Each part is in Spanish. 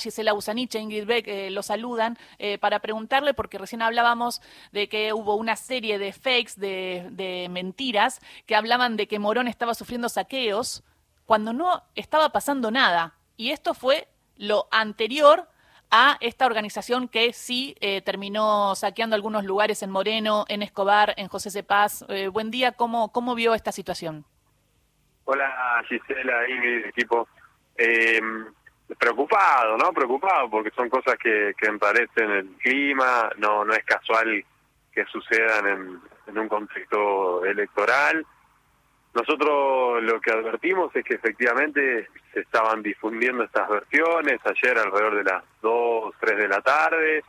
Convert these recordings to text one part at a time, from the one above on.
Gisela Usanich e Ingrid Beck eh, lo saludan eh, para preguntarle, porque recién hablábamos de que hubo una serie de fakes, de, mentiras, que hablaban de que Morón estaba sufriendo saqueos cuando no estaba pasando nada. Y esto fue lo anterior a esta organización que sí eh, terminó saqueando algunos lugares en Moreno, en Escobar, en José Cepaz. Buen día, ¿cómo, ¿cómo vio esta situación? Hola Gisela, Ingrid, equipo. Preocupado, ¿no? Preocupado porque son cosas que, que emparecen el clima, no, no es casual que sucedan en, en un contexto electoral. Nosotros lo que advertimos es que efectivamente se estaban difundiendo estas versiones ayer alrededor de las 2, 3 de la tarde.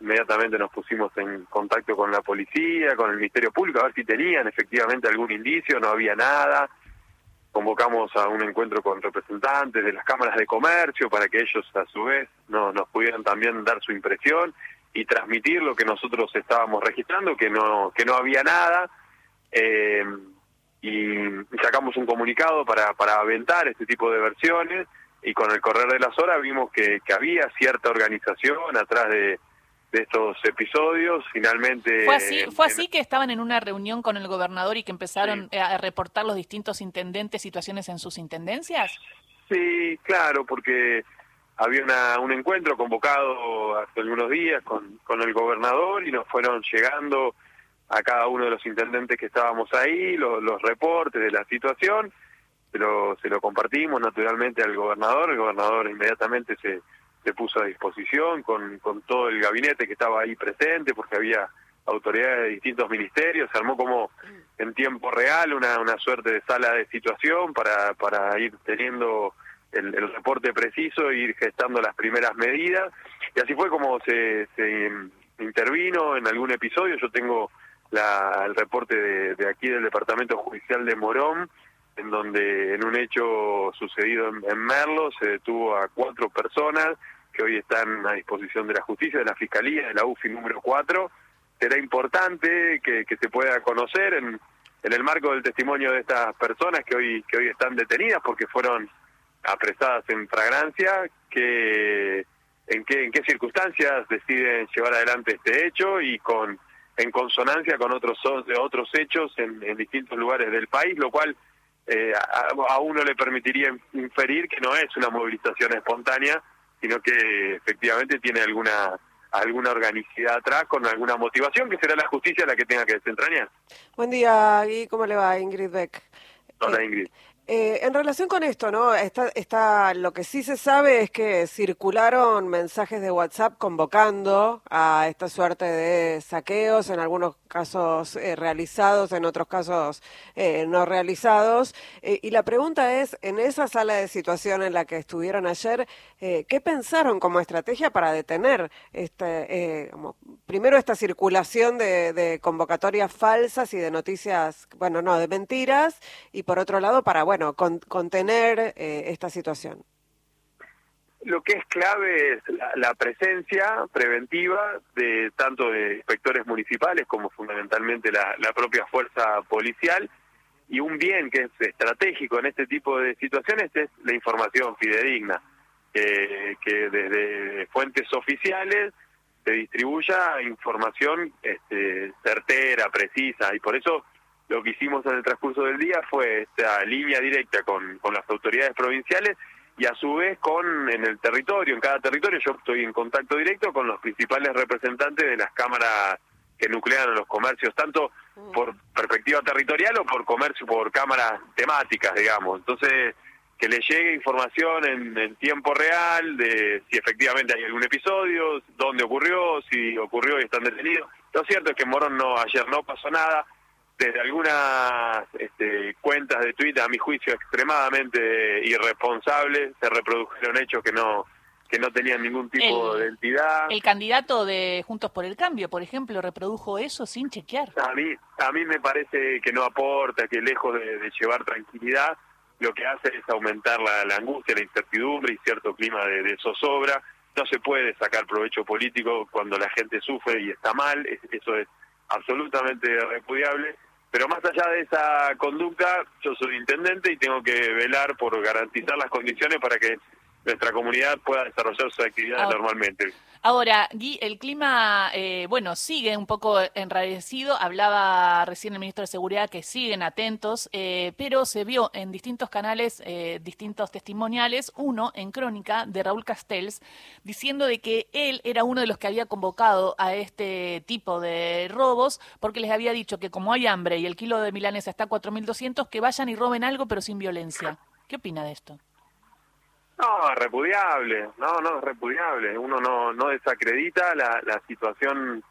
Inmediatamente nos pusimos en contacto con la policía, con el Ministerio Público, a ver si tenían efectivamente algún indicio, no había nada. Convocamos a un encuentro con representantes de las cámaras de comercio para que ellos a su vez no, nos pudieran también dar su impresión y transmitir lo que nosotros estábamos registrando, que no, que no había nada. Eh, y sacamos un comunicado para, para aventar este tipo de versiones y con el correr de las horas vimos que, que había cierta organización atrás de, de estos episodios. Finalmente... ¿Fue así, ¿Fue así que estaban en una reunión con el gobernador y que empezaron sí. a reportar los distintos intendentes situaciones en sus intendencias? Sí, claro, porque había una, un encuentro convocado hace algunos días con, con el gobernador y nos fueron llegando a cada uno de los intendentes que estábamos ahí, los, los reportes de la situación, pero se lo compartimos naturalmente al gobernador, el gobernador inmediatamente se, se puso a disposición con, con todo el gabinete que estaba ahí presente, porque había autoridades de distintos ministerios, se armó como en tiempo real una, una suerte de sala de situación para, para ir teniendo el, el reporte preciso e ir gestando las primeras medidas, y así fue como se, se intervino en algún episodio, yo tengo la, el reporte de, de, aquí del Departamento Judicial de Morón, en donde en un hecho sucedido en, en, Merlo se detuvo a cuatro personas que hoy están a disposición de la justicia, de la Fiscalía, de la UFI número 4. Será importante que, se pueda conocer en, en el marco del testimonio de estas personas que hoy, que hoy están detenidas porque fueron apresadas en fragrancia, que en qué, en qué circunstancias deciden llevar adelante este hecho y con en consonancia con otros otros hechos en, en distintos lugares del país, lo cual eh, a, a, uno le permitiría inferir que no es una movilización espontánea, sino que efectivamente tiene alguna alguna organicidad atrás con alguna motivación que será la justicia la que tenga que desentrañar. Buen día, Gui, ¿cómo le va Ingrid Beck? Hola, Ingrid. Eh, en relación con esto, ¿no? Está, lo que sí se sabe es que circularon mensajes de WhatsApp convocando a esta suerte de saqueos, en algunos casos eh, realizados, en otros casos eh, no realizados. Eh, y la pregunta es, en esa sala de situación en la que estuvieron ayer, eh, ¿qué pensaron como estrategia para detener este, como, primero esta circulación de, de convocatorias falsas y de noticias, bueno, no, de mentiras, y por otro lado, para, bueno, bueno, con, contener eh, esta situación? Lo que es clave es la, la, presencia preventiva de tanto de inspectores municipales como fundamentalmente la, la propia fuerza policial y un bien que es estratégico en este tipo de situaciones es la información fidedigna, que desde fuentes oficiales se distribuya información este, certera, precisa, y por eso lo que hicimos en el transcurso del día fue esta línea directa con, con las autoridades provinciales y a su vez con en el territorio, en cada territorio yo estoy en contacto directo con los principales representantes de las cámaras que nuclean los comercios, tanto por perspectiva territorial o por comercio, por cámaras temáticas, digamos. Entonces, que le llegue información en, en tiempo real de si efectivamente hay algún episodio, dónde ocurrió, si ocurrió y están detenidos. Lo cierto es que en Morón no, ayer no pasó nada, desde algunas este, cuentas de Twitter, a mi juicio, extremadamente irresponsables, se reprodujeron hechos que no que no tenían ningún tipo el, de entidad. El candidato de Juntos por el Cambio, por ejemplo, reprodujo eso sin chequear. A mí, a mí me parece que no aporta, que lejos de, de llevar tranquilidad, lo que hace es aumentar la, la, angustia, la incertidumbre y cierto clima de, de zozobra. No se puede sacar provecho político cuando la gente sufre y está mal, eso es absolutamente repudiable pero más allá de esa conducta, yo soy intendente y tengo que velar por garantizar las condiciones para que nuestra comunidad pueda desarrollar sus actividades Ah. normalmente. Ahora, Gui, el clima, eh, bueno, sigue un poco enrarecido. Hablaba recién el ministro de Seguridad que siguen atentos, eh, pero se vio en distintos canales, eh, distintos testimoniales, uno en Crónica de Raúl Castells, diciendo de que él era uno de los que había convocado a este tipo de robos, porque les había dicho que como hay hambre y el kilo de milanesa está a 4.200, que vayan y roben algo, pero sin violencia. ¿Qué opina de esto? No, es repudiable, no, no, es repudiable. Uno no, no desacredita la, la situación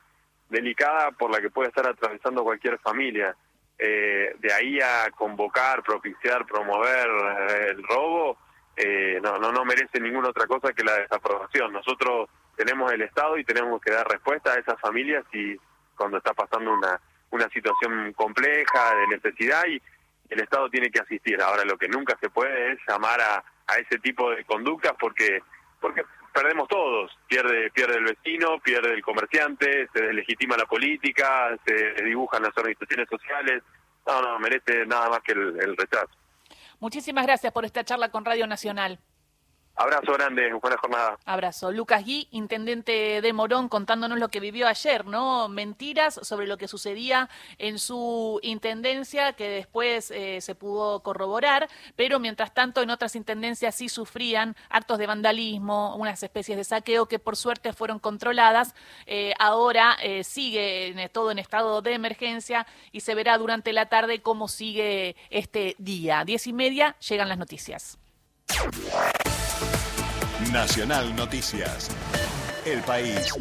delicada por la que puede estar atravesando cualquier familia. Eh, de ahí a convocar, propiciar, promover eh, el robo, eh, no, no, no merece ninguna otra cosa que la desaprobación. Nosotros tenemos el Estado y tenemos que dar respuesta a esas familias y cuando está pasando una, una situación compleja de necesidad y el Estado tiene que asistir. Ahora lo que nunca se puede es llamar a, a ese tipo de conductas porque porque perdemos todos. Pierde pierde el vecino, pierde el comerciante, se deslegitima la política, se dibujan las organizaciones sociales. No, no, merece nada más que el, el rechazo. Muchísimas gracias por esta charla con Radio Nacional. Abrazo grande, buena jornada. Abrazo. Lucas Gui, intendente de Morón, contándonos lo que vivió ayer, ¿no? Mentiras sobre lo que sucedía en su intendencia, que después eh, se pudo corroborar, pero mientras tanto en otras intendencias sí sufrían actos de vandalismo, unas especies de saqueo que por suerte fueron controladas. Eh, ahora eh, sigue todo en estado de emergencia y se verá durante la tarde cómo sigue este día. Diez y media llegan las noticias. Nacional Noticias. El país